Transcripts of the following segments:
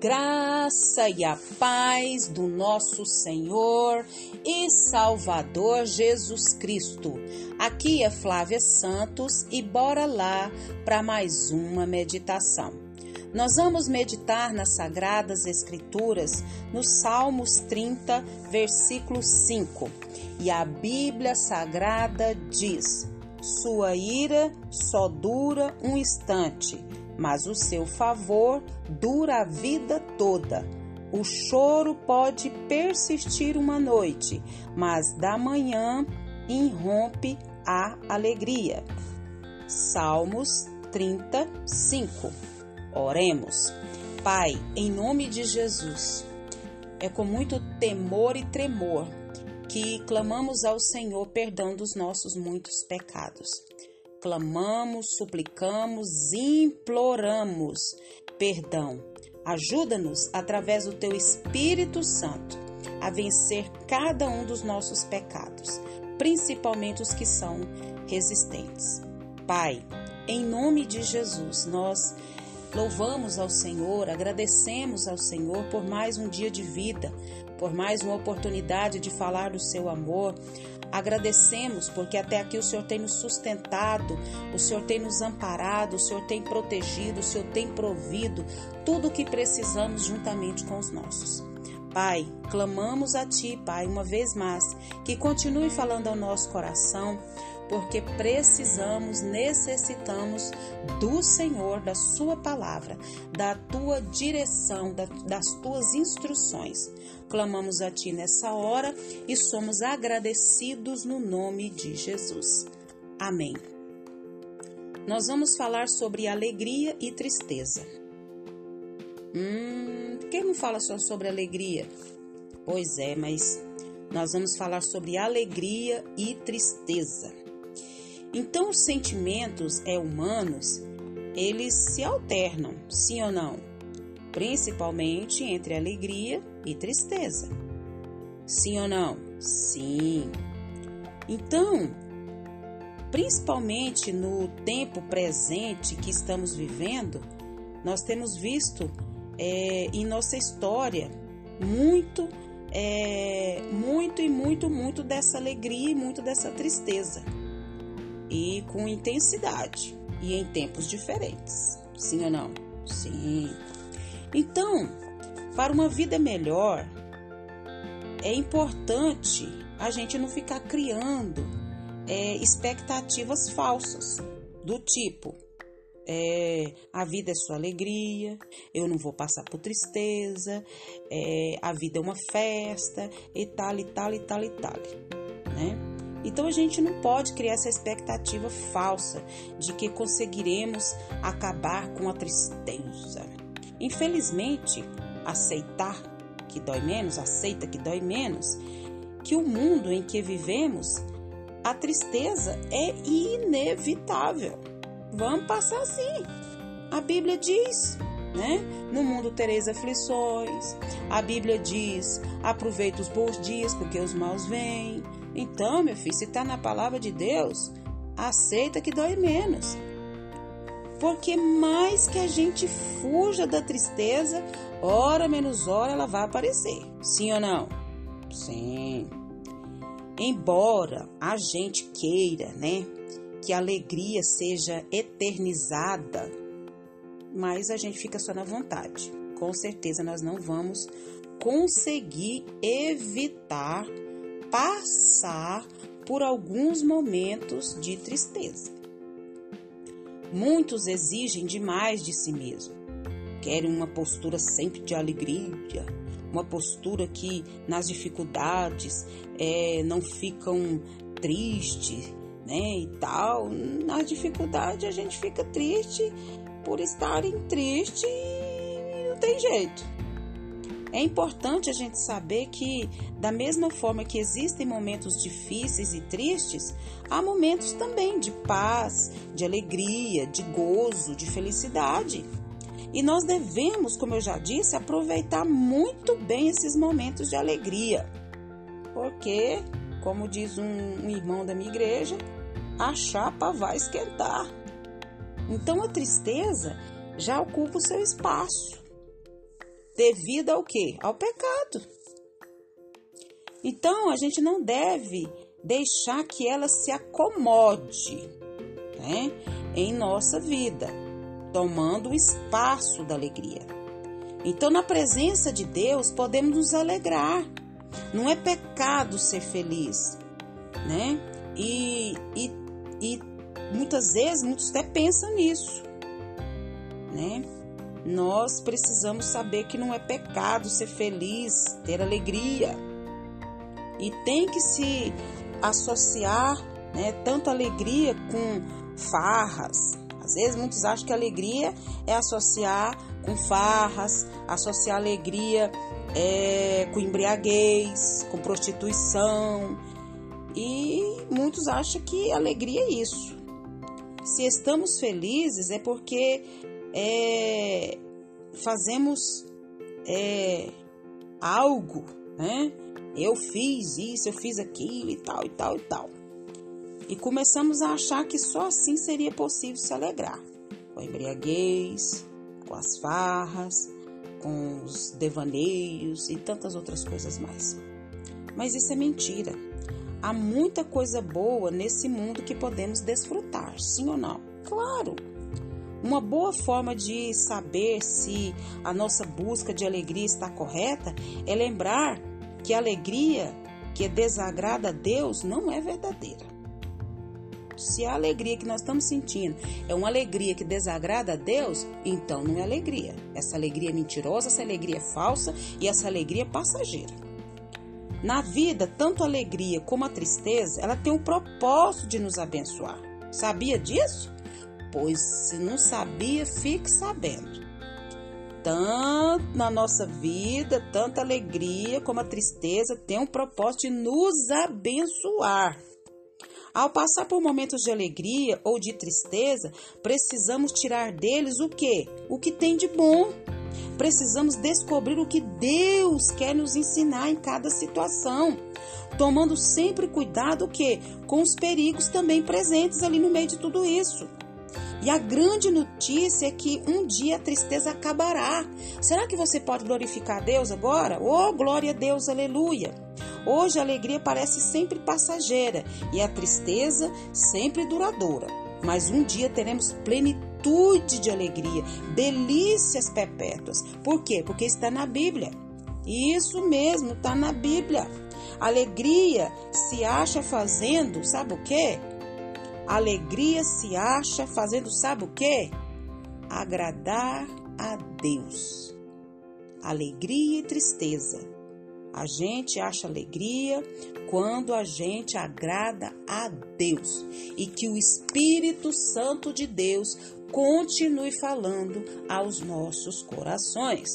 graça e a paz do nosso Senhor e Salvador Jesus Cristo. Aqui é Flávia Santos e bora lá para mais uma meditação. Nós vamos meditar nas Sagradas Escrituras no Salmos 30, versículo 5. E a Bíblia Sagrada diz: Sua ira só dura um instante mas o seu favor dura a vida toda. O choro pode persistir uma noite, mas da manhã irrompe a alegria. Salmos 35. Oremos. Pai, em nome de Jesus, é com muito temor e tremor que clamamos ao Senhor perdão dos nossos muitos pecados clamamos, suplicamos, imploramos perdão. Ajuda-nos, através do Teu Espírito Santo, a vencer cada um dos nossos pecados, principalmente os que são resistentes. Pai, em nome de Jesus, nós louvamos ao Senhor, agradecemos ao Senhor por mais um dia de vida, por mais uma oportunidade de falar do seu amor. Agradecemos porque até aqui o Senhor tem nos sustentado, o Senhor tem nos amparado, o Senhor tem protegido, o Senhor tem provido tudo o que precisamos juntamente com os nossos. Pai, clamamos a Ti, Pai, uma vez mais, que continue falando ao nosso coração, porque precisamos, necessitamos do Senhor, da Sua palavra, da Tua direção, das Tuas instruções. Clamamos a Ti nessa hora e somos agradecidos no nome de Jesus. Amém. Nós vamos falar sobre alegria e tristeza. Hum, quem não fala só sobre alegria? Pois é, mas nós vamos falar sobre alegria e tristeza. Então, os sentimentos é humanos, eles se alternam, sim ou não? Principalmente entre alegria e tristeza. Sim ou não? Sim. Então, principalmente no tempo presente que estamos vivendo, nós temos visto é, em nossa história muito, é, muito e muito, muito dessa alegria e muito dessa tristeza e com intensidade e em tempos diferentes. Sim ou não? Sim. Então, para uma vida melhor, é importante a gente não ficar criando é, expectativas falsas do tipo é, a vida é sua alegria, eu não vou passar por tristeza, é, a vida é uma festa e tal e tal e tal e tal, né? Então a gente não pode criar essa expectativa falsa de que conseguiremos acabar com a tristeza. Infelizmente, aceitar que dói menos, aceita que dói menos, que o mundo em que vivemos, a tristeza é inevitável. Vamos passar assim. A Bíblia diz, né? No mundo tereis aflições. A Bíblia diz: aproveita os bons dias, porque os maus vêm. Então, meu filho, se está na palavra de Deus, aceita que dói menos. Porque mais que a gente fuja da tristeza, hora menos hora ela vai aparecer. Sim ou não? Sim. Embora a gente queira, né, que a alegria seja eternizada, mas a gente fica só na vontade. Com certeza nós não vamos conseguir evitar passar por alguns momentos de tristeza. Muitos exigem demais de si mesmo. Querem uma postura sempre de alegria, uma postura que nas dificuldades é, não ficam tristes, né? E tal. Na dificuldade a gente fica triste por estarem triste e não tem jeito. É importante a gente saber que, da mesma forma que existem momentos difíceis e tristes, há momentos também de paz, de alegria, de gozo, de felicidade. E nós devemos, como eu já disse, aproveitar muito bem esses momentos de alegria. Porque, como diz um, um irmão da minha igreja, a chapa vai esquentar. Então a tristeza já ocupa o seu espaço. Devido ao quê? Ao pecado. Então, a gente não deve deixar que ela se acomode né, em nossa vida, tomando o espaço da alegria. Então, na presença de Deus, podemos nos alegrar. Não é pecado ser feliz, né? E, e, e muitas vezes, muitos até pensam nisso, né? Nós precisamos saber que não é pecado ser feliz, ter alegria. E tem que se associar, né, tanto alegria com farras. Às vezes muitos acham que alegria é associar com farras, associar alegria é, com embriaguez, com prostituição. E muitos acham que alegria é isso. Se estamos felizes é porque é, fazemos é, algo, né? Eu fiz isso, eu fiz aquilo e tal, e tal, e tal. E começamos a achar que só assim seria possível se alegrar. Com a embriaguez, com as farras, com os devaneios e tantas outras coisas mais. Mas isso é mentira. Há muita coisa boa nesse mundo que podemos desfrutar, sim ou não? Claro! Uma boa forma de saber se a nossa busca de alegria está correta é lembrar que a alegria que desagrada a Deus não é verdadeira. Se a alegria que nós estamos sentindo é uma alegria que desagrada a Deus, então não é alegria. Essa alegria é mentirosa, essa alegria é falsa e essa alegria é passageira. Na vida, tanto a alegria como a tristeza, ela tem o propósito de nos abençoar. Sabia disso? Pois se não sabia, fique sabendo. Tanto na nossa vida, tanta alegria como a tristeza tem um propósito de nos abençoar. Ao passar por momentos de alegria ou de tristeza, precisamos tirar deles o que? O que tem de bom. Precisamos descobrir o que Deus quer nos ensinar em cada situação, tomando sempre cuidado que com os perigos também presentes ali no meio de tudo isso. E a grande notícia é que um dia a tristeza acabará. Será que você pode glorificar Deus agora? Oh, glória a Deus, aleluia! Hoje a alegria parece sempre passageira e a tristeza sempre duradoura. Mas um dia teremos plenitude de alegria, delícias perpétuas. Por quê? Porque está na Bíblia. Isso mesmo, está na Bíblia. Alegria se acha fazendo, sabe o quê? Alegria se acha fazendo, sabe o que? Agradar a Deus. Alegria e tristeza. A gente acha alegria quando a gente agrada a Deus e que o Espírito Santo de Deus continue falando aos nossos corações.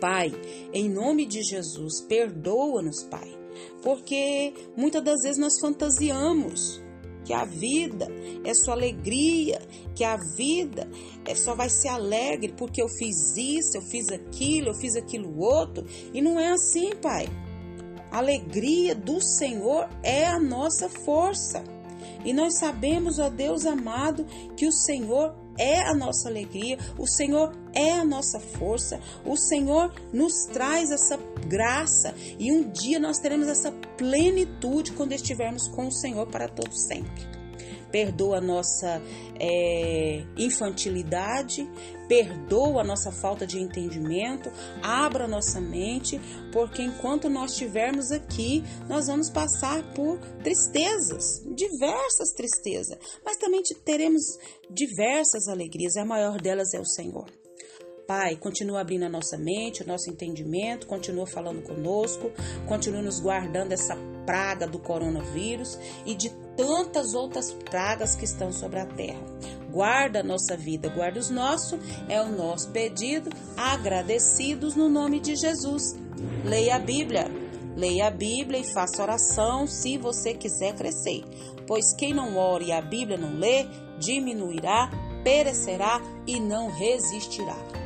Pai, em nome de Jesus, perdoa-nos, Pai, porque muitas das vezes nós fantasiamos que a vida é só alegria, que a vida é só vai ser alegre porque eu fiz isso, eu fiz aquilo, eu fiz aquilo outro. E não é assim, Pai. A alegria do Senhor é a nossa força. E nós sabemos, ó Deus amado, que o Senhor é a nossa alegria, o Senhor é a nossa força, o Senhor nos traz essa graça e um dia nós teremos essa plenitude quando estivermos com o Senhor para todo sempre perdoa a nossa é, infantilidade, perdoa a nossa falta de entendimento, abra nossa mente, porque enquanto nós estivermos aqui, nós vamos passar por tristezas, diversas tristezas, mas também teremos diversas alegrias, a maior delas é o Senhor. Pai, continua abrindo a nossa mente, o nosso entendimento, continua falando conosco, continua nos guardando essa praga do coronavírus e de tantas outras pragas que estão sobre a terra. Guarda a nossa vida, guarda os nossos, é o nosso pedido, agradecidos no nome de Jesus. Leia a Bíblia, leia a Bíblia e faça oração se você quiser crescer, pois quem não ora e a Bíblia não lê, diminuirá, perecerá e não resistirá.